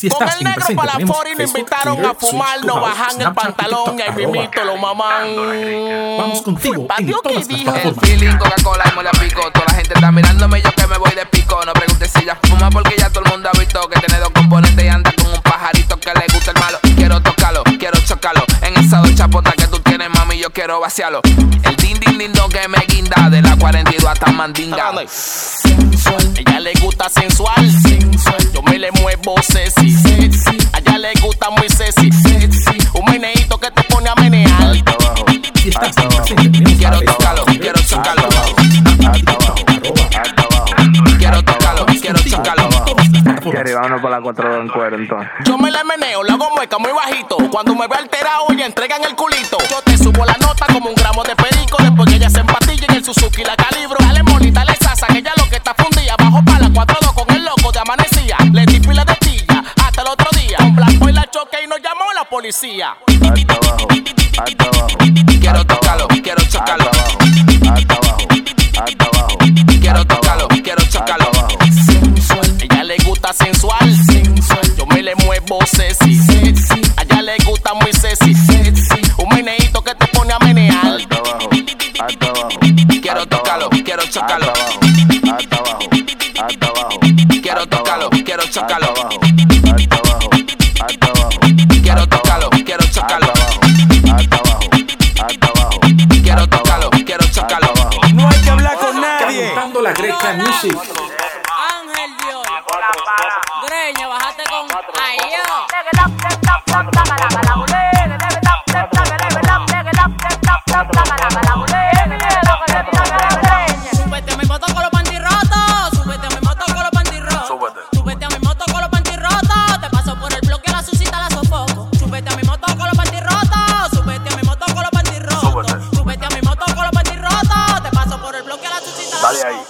Si Con estás el negro para la fora y Facebook, invitaron Twitter, a fumar, nos Clubhouse, bajan el pantalón y TikTok, ahí mismito lo. Vamos contigo en que las. El feeling, Coca-Cola y mole pico. Toda la gente está mirándome, yo que me voy de pico. No preguntes si ya fuma porque ya todo el mundo ha visto que tiene dos componentes y anda con un pajarito que le gusta el malo. Quiero tocarlo, quiero chocarlo. En esa dos chapotas que tú tienes, mami, yo quiero vaciarlo. El din din din que me guinda de la 42 hasta Mandinga. Ella le gusta sensual, yo me le muevo sexy. A ella le gusta muy sexy, un meneíto que te pone a menear. Quiero tocarlo, quiero chocarlo. Quiero tocarlo, quiero chocarlo. Vámonos para la 4 en cuero entonces. Yo me la meneo, la hago mueca muy bajito. Cuando me ve alterado, ella entregan el culito. Yo te subo la nota como un gramo de perico. Después que ella se empatilla en el Suzuki la calibro. Y nos llamó la policía. Alta abajo, alta abajo. Quiero tocarlo, quiero chocarlo. Alta abajo, alta abajo. Quiero tocarlo, quiero chocarlo. Ella le gusta sensual, yo me le muevo sexy. A ella le gusta muy sexy, un meneíto que te pone a menear. Alta abajo, alta abajo. Quiero tocarlo, quiero chocarlo. Alta abajo, alta abajo. Quiero tocarlo, quiero chocarlo. Chocarlo. No hay que hablar con nadie. Cantando la Greca Music. Ángel Dios. Greña, bájate con. Ay, sofoco.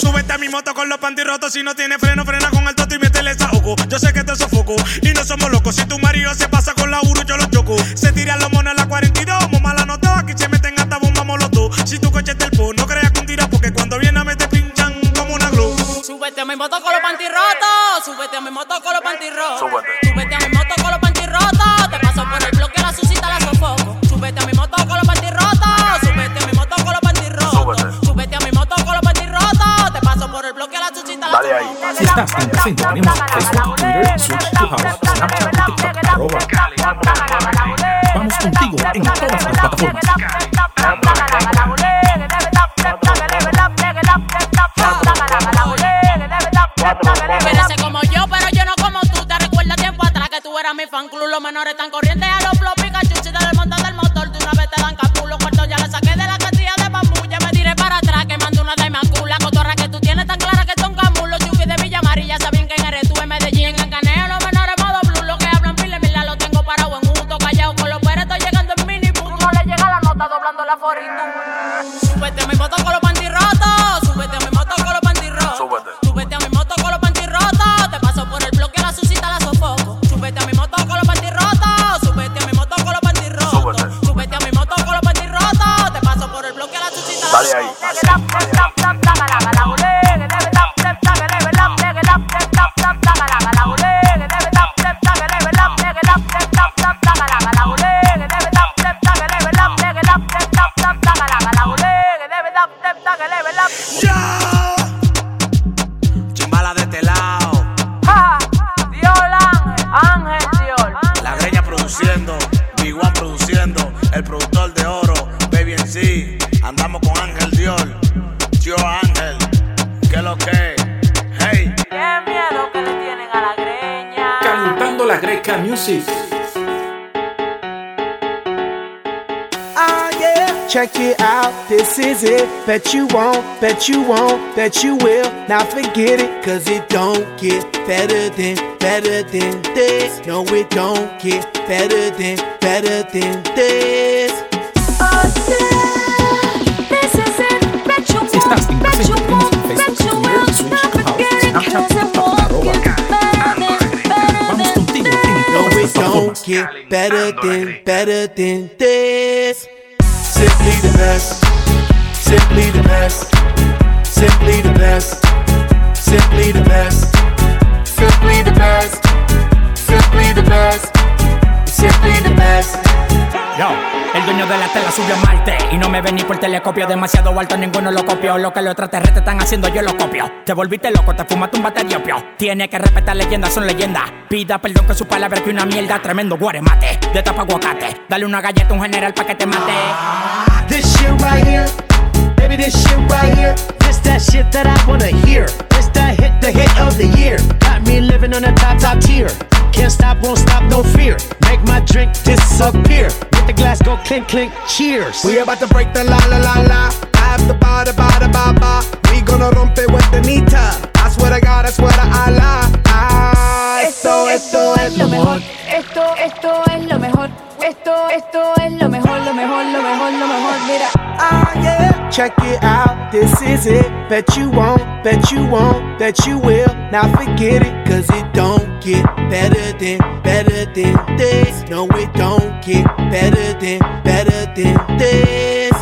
Súbete a mi moto con los panty rotos. Si no tiene freno, frena con el toto y métele esa ojo. Yo sé que te sofoco y no somos locos. Si tu marido se pasa con la Uru, yo lo choco. Mi moto con los panty rotos. Súbete a mi moto con los panty rotos. Súbete a mi moto con los panty rotos. Te paso por el bloque, la susita la sofoco. Súbete a mi moto con los panty rotos. Súbete a mi moto con los panty rotos. Súbete a mi moto con los panty rotos. Te paso por el bloque, la susita la sofoco. Si estás presente, tenemos a Facebook, Twitter, Switch, Clubhouse, Snapchat, TikTok, arroba. Vamos contigo en todas las plataformas. Los menores Music. Ah. Check it out, this is it. Bet you won't, bet you won't, bet you will. Now forget it, cause it don't get better than, better than this. No, it don't get better than, better than this. Get better than, better than this. Simply the best. Simply the best. Simply the best. Simply the best. Simply the best. Simply the best. Simply the best. Yo, el dueño de la tela subió a Marte y no me ven ni por telescopio. Demasiado alto, ninguno lo copió. Lo que los extraterrestres están haciendo, yo lo copio. Te volviste loco, te fumaste un bate de opio. Tiene que respetar leyendas, son leyendas. Pida perdón que su palabra que una mierda. Tremendo guaremate, de tapa aguacate. Dale una galleta a un general pa' que te mate. This shit right here, baby, this shit right here. This that shit that I wanna hear. This that hit, the hit of the year. Got me living on a top, top tier. Can't stop, won't stop, no fear. Make my drink disappear. Let the glass go clink, clink, cheers. We about to break the la la la la. After ba da ba da ba ba. We gonna rompe with the nita. I swear to God, I swear to Allah. Ah, esto, esto es lo mejor. Esto, esto es lo mejor. Esto, esto es lo mejor, lo mejor, lo mejor, lo mejor. Mira. Ah, yeah. Check it out, this is it. Bet you won't, bet you won't, bet you will. Now forget it, cause it don't get better than, better than this. No, it don't get better than, better than this.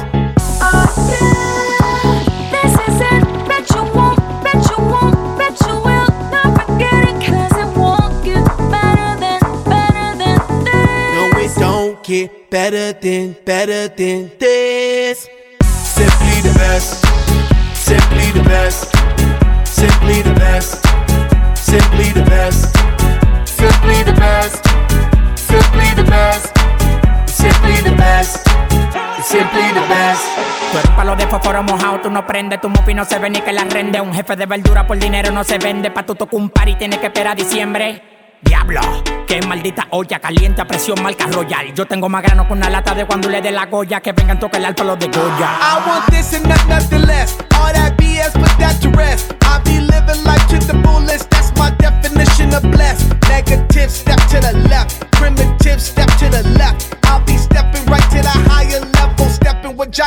Oh, yeah. This is it. Bet you won't, bet you won't, bet you will. Not forget it, cause it won't get better than, better than this. No, it don't get better than, better than this. Simply the best. Simply the best. Simply the best. Simply the best. Simply the best. Simply the best. Simply the best. Tú eres palo de fósforo mojado, tú no prendes, tu mufi no se ve ni que la rende. Un jefe de verdura por dinero no se vende. Pa' tu tocar un par y tienes que esperar a diciembre. Diablo, qué maldita olla caliente a presión marca royal. Yo tengo más grano con una lata de cuando le dé la goya. Que vengan toque el alto los de Goya. I want this and not nothing less. All that BS, put that to rest. I be living life to the fullest. That's my definition of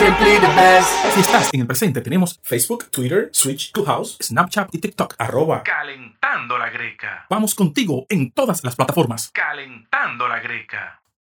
simply the best. Si estás en el presente, tenemos Facebook, Twitter, Switch, Clubhouse, Snapchat y TikTok. Arroba Calentando la greca. Vamos contigo en todas las plataformas. Calentando la greca.